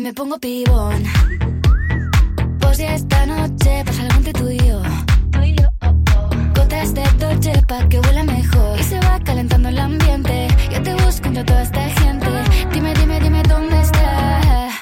me pongo pibón. Pues si esta noche pasa algo entre tú y yo. Oh, oh. Gotas de Dolce pa' que huela mejor. Y se va calentando el ambiente. Yo te busco entre toda esta gente.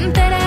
entera.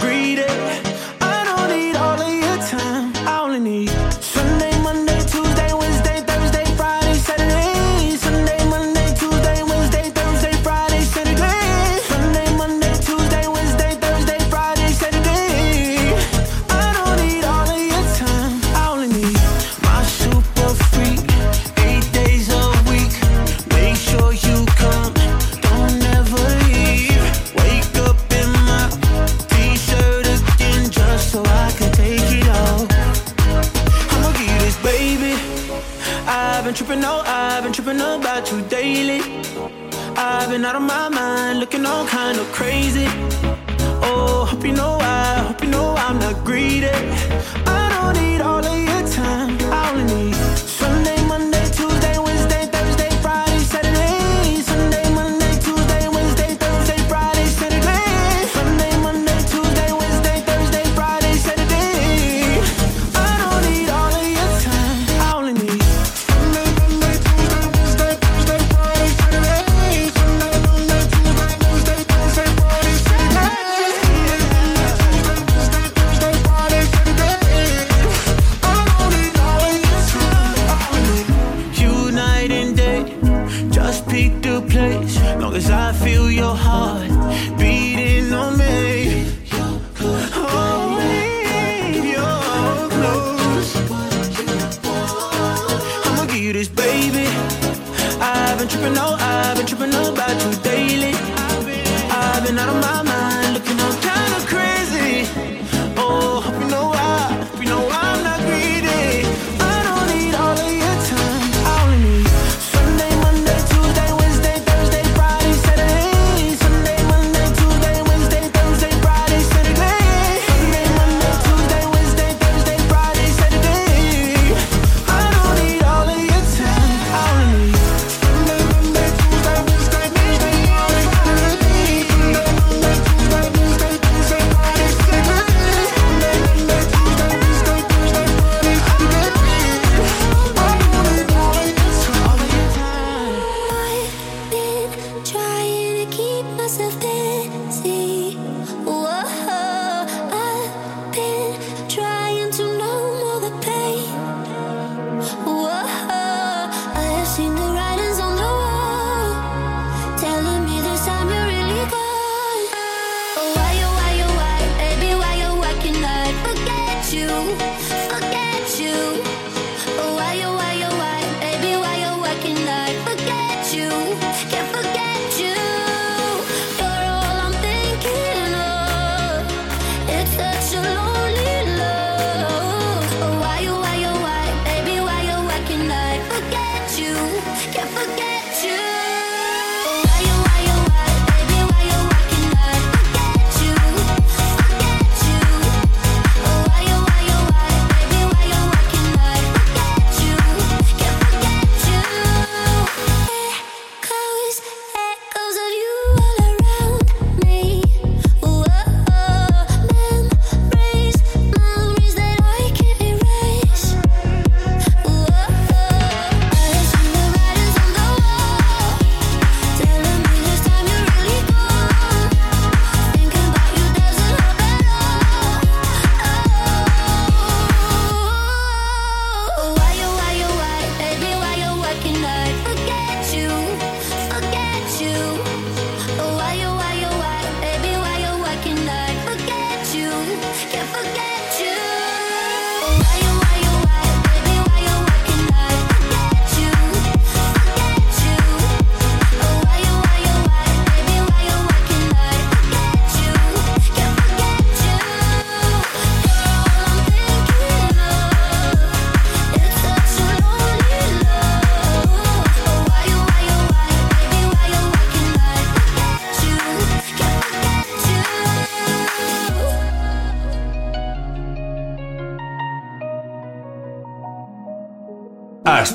greedy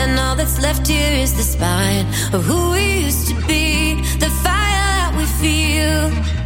And all that's left here is the spine of who we used to be, the fire that we feel.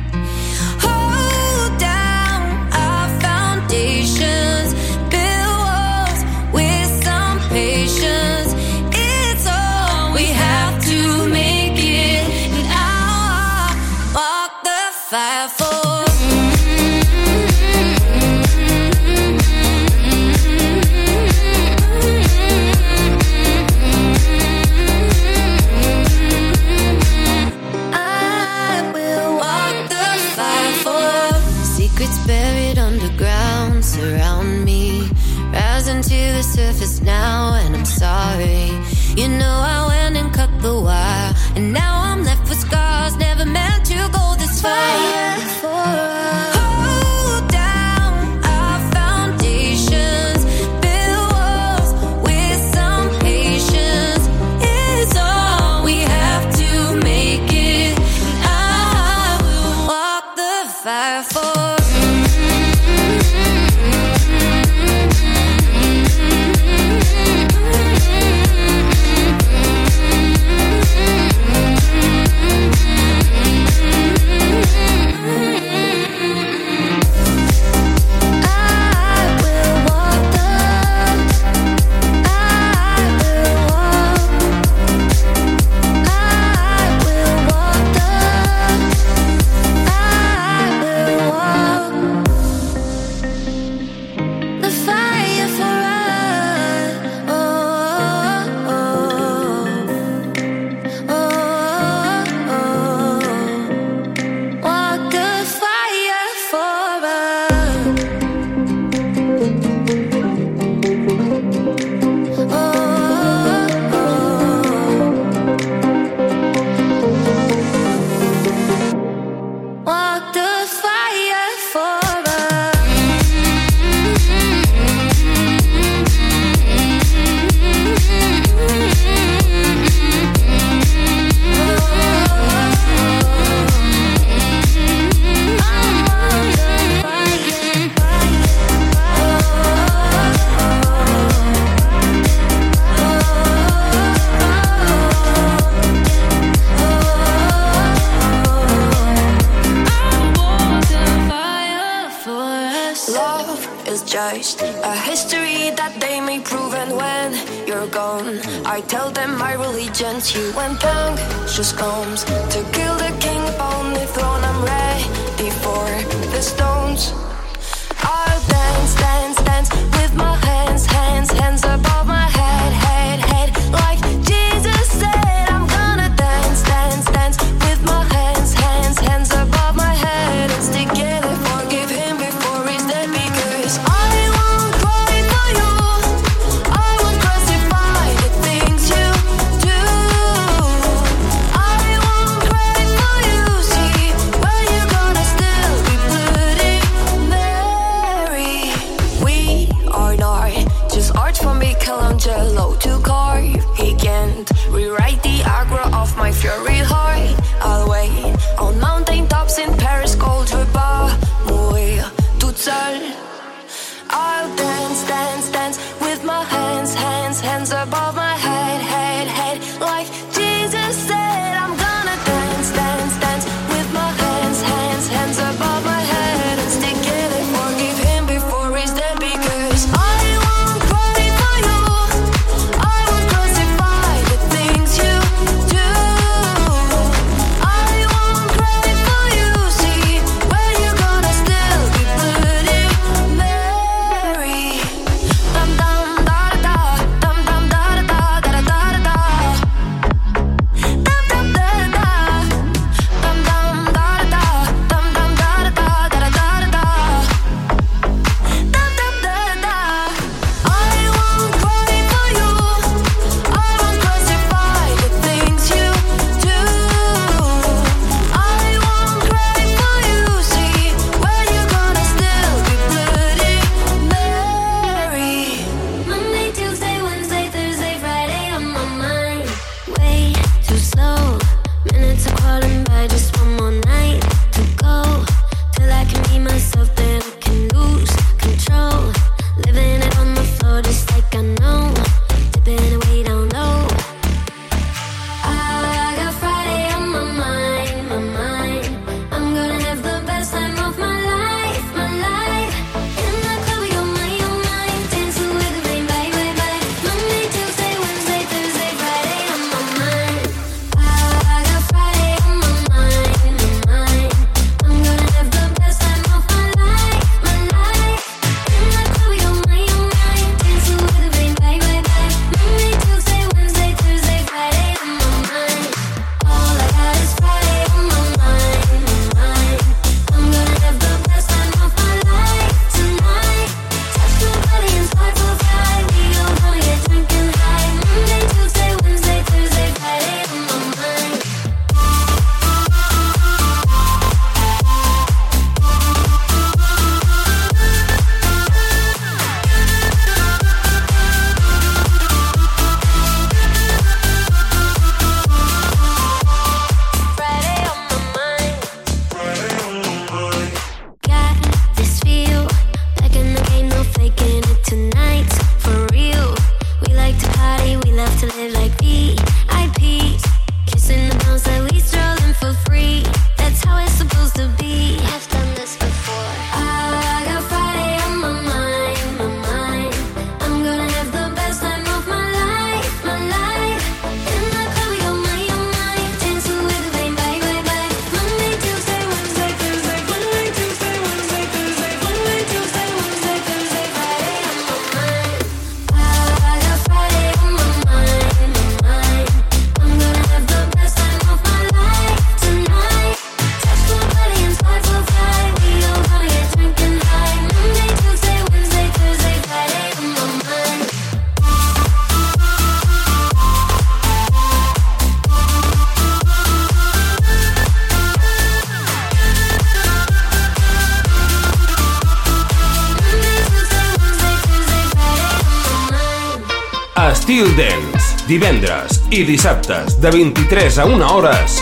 divendres i dissabtes de 23 a 1 hores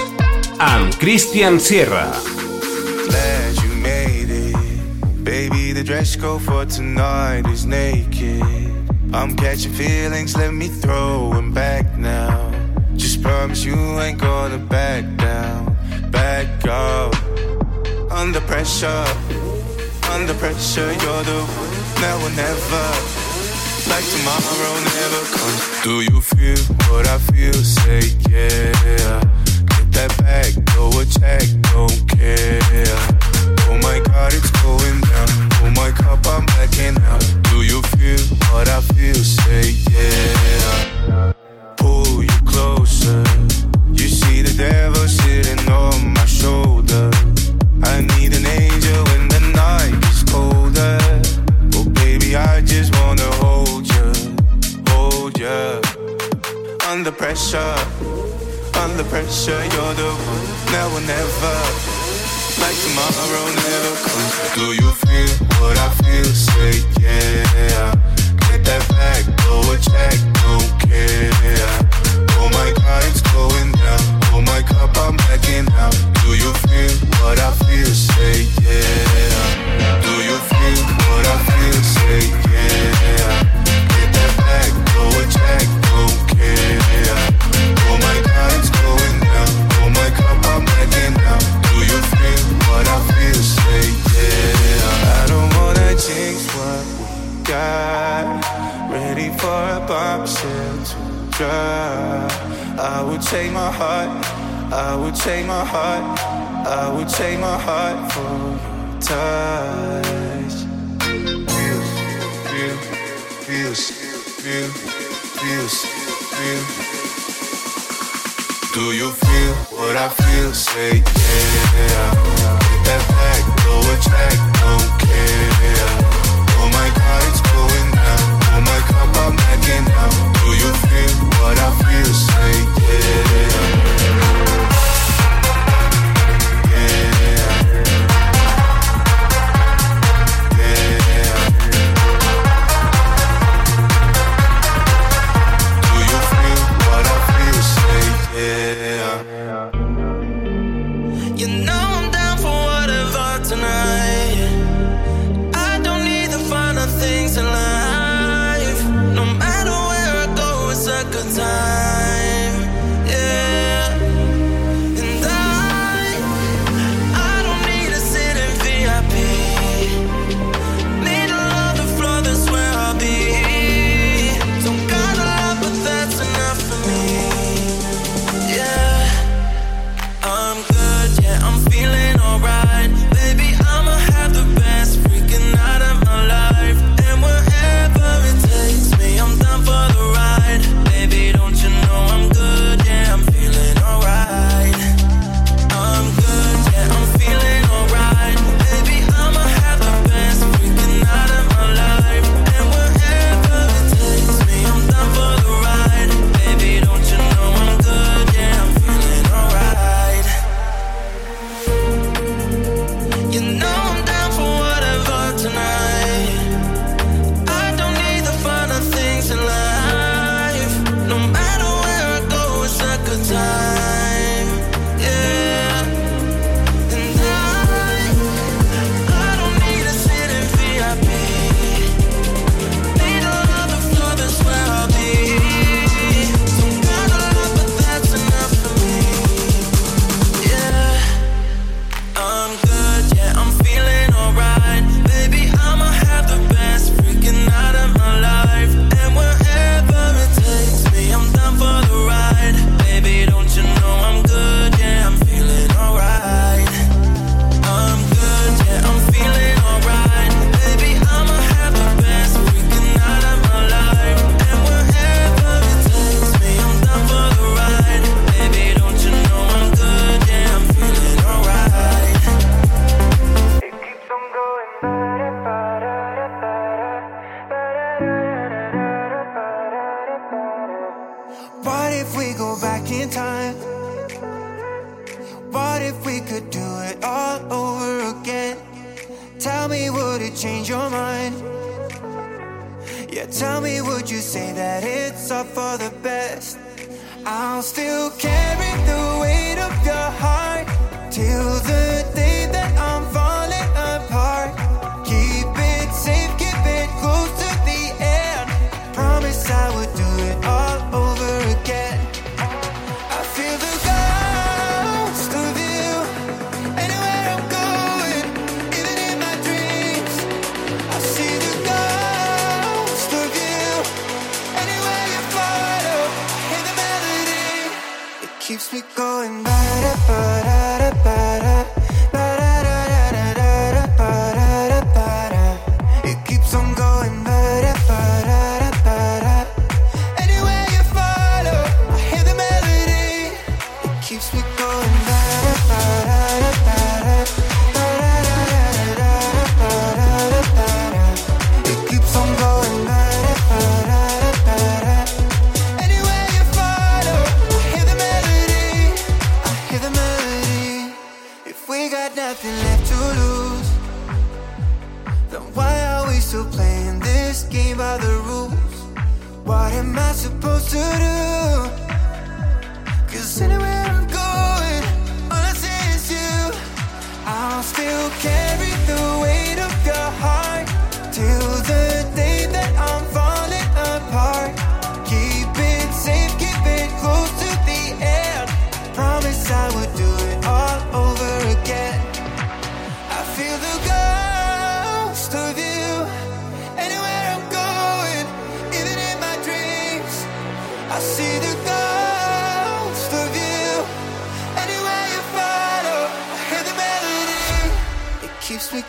amb Christian Sierra. Glad you made it. Baby, the dress code for tonight is naked. I'm catching feelings, let me throw them back now. Just promise you ain't gonna back down. Back up. Under pressure. Under pressure, you're the one, now or never like tomorrow never comes. Do you feel what I feel? Say yeah.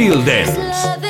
Steel Dance.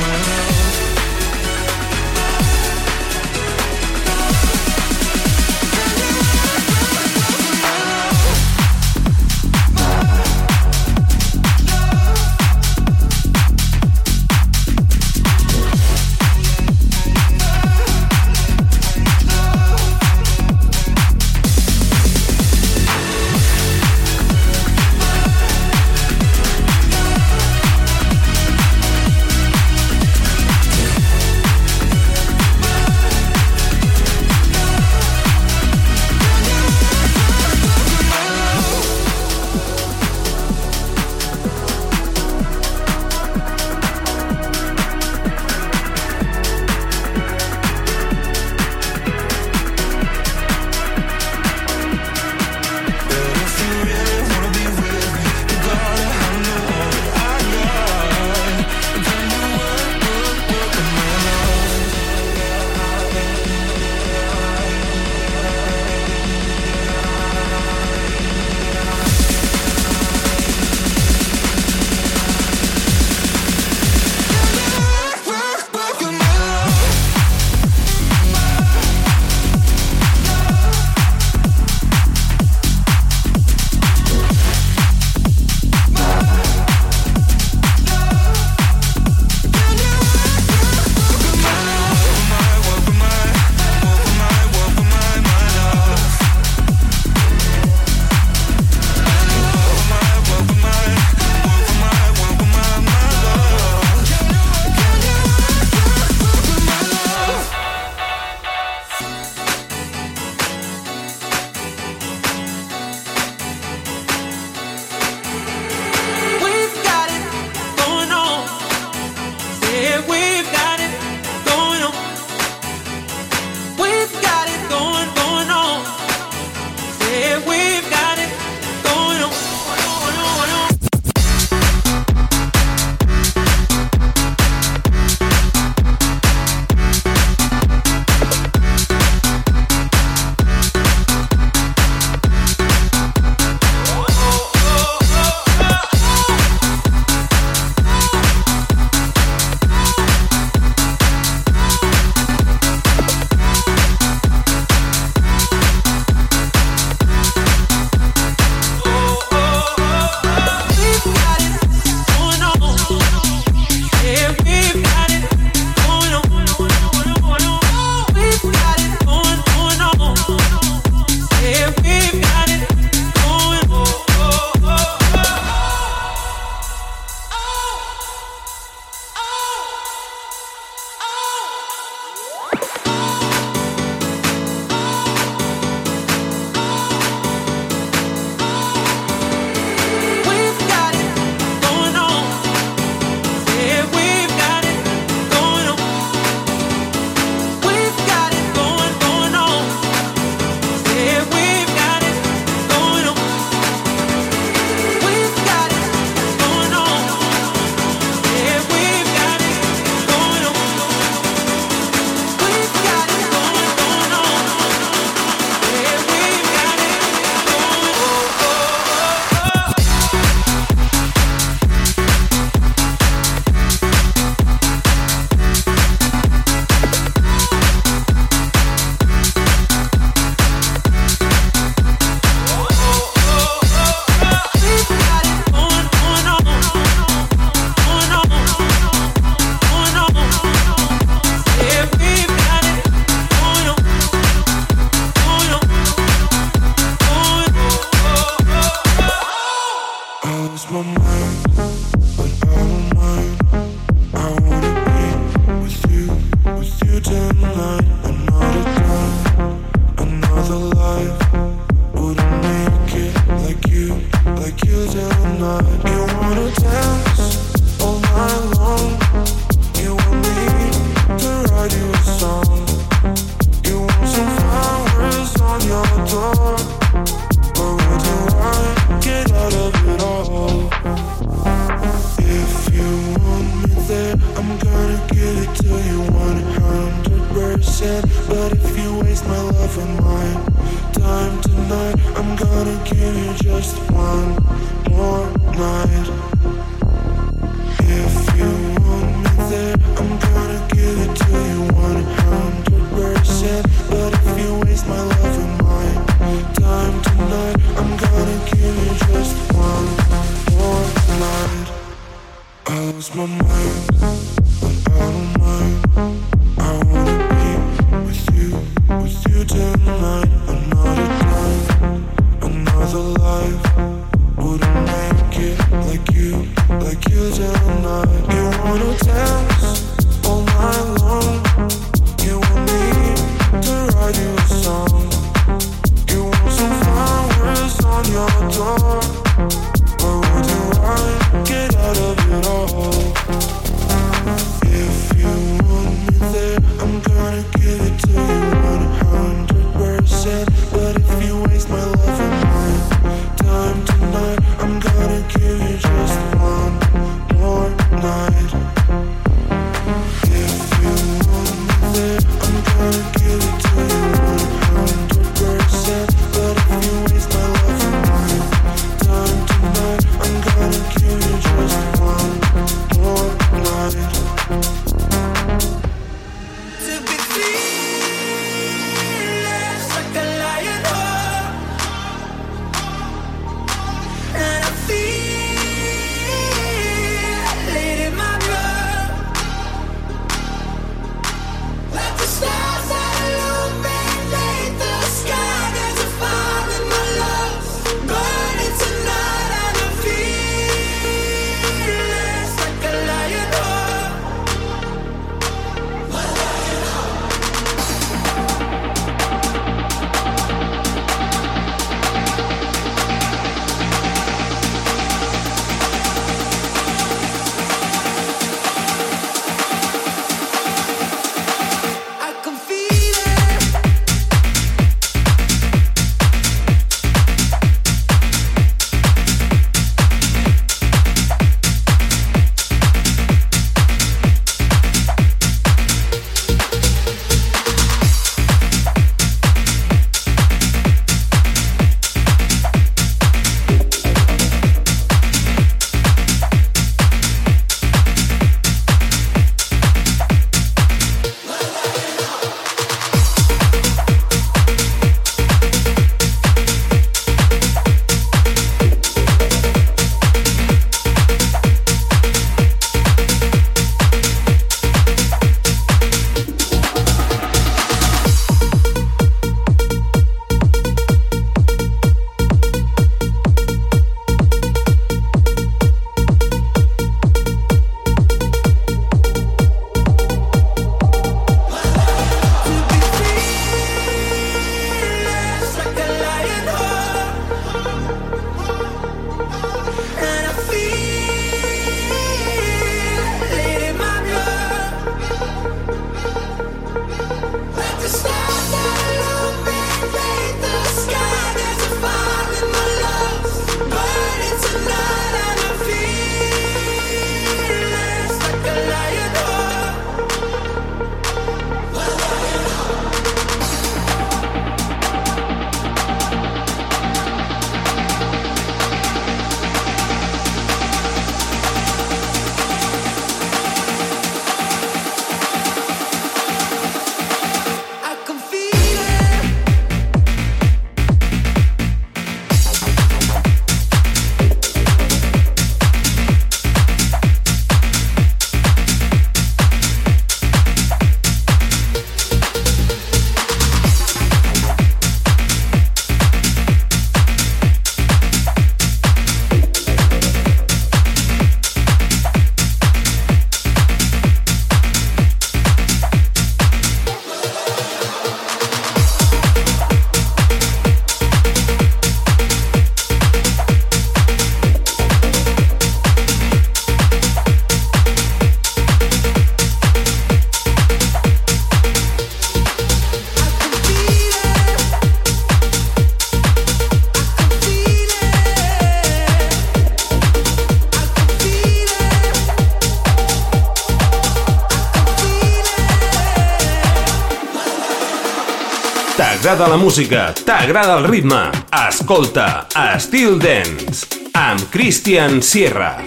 Música, t'agrada el ritme, escolta Estil Dance amb Christian Sierra.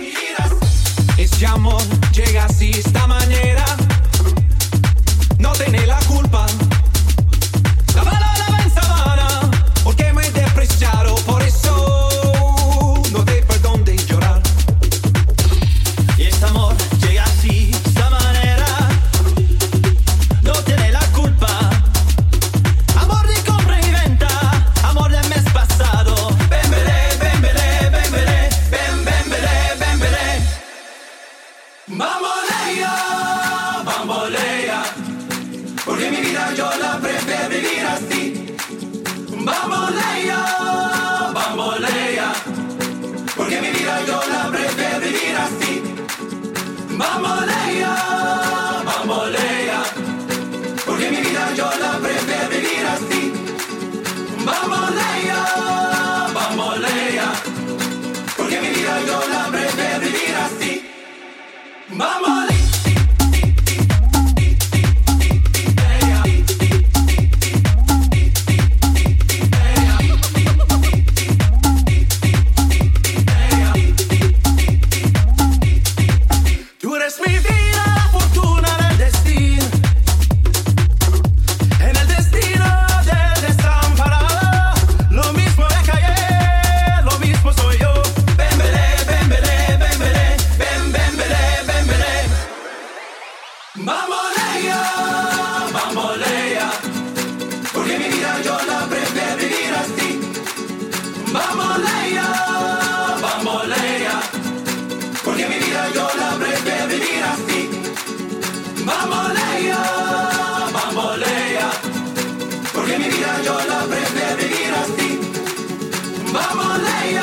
Ese amor llega así esta manera, io la prende a venire a sti. Vamos lei,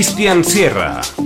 amb Christian Sierra.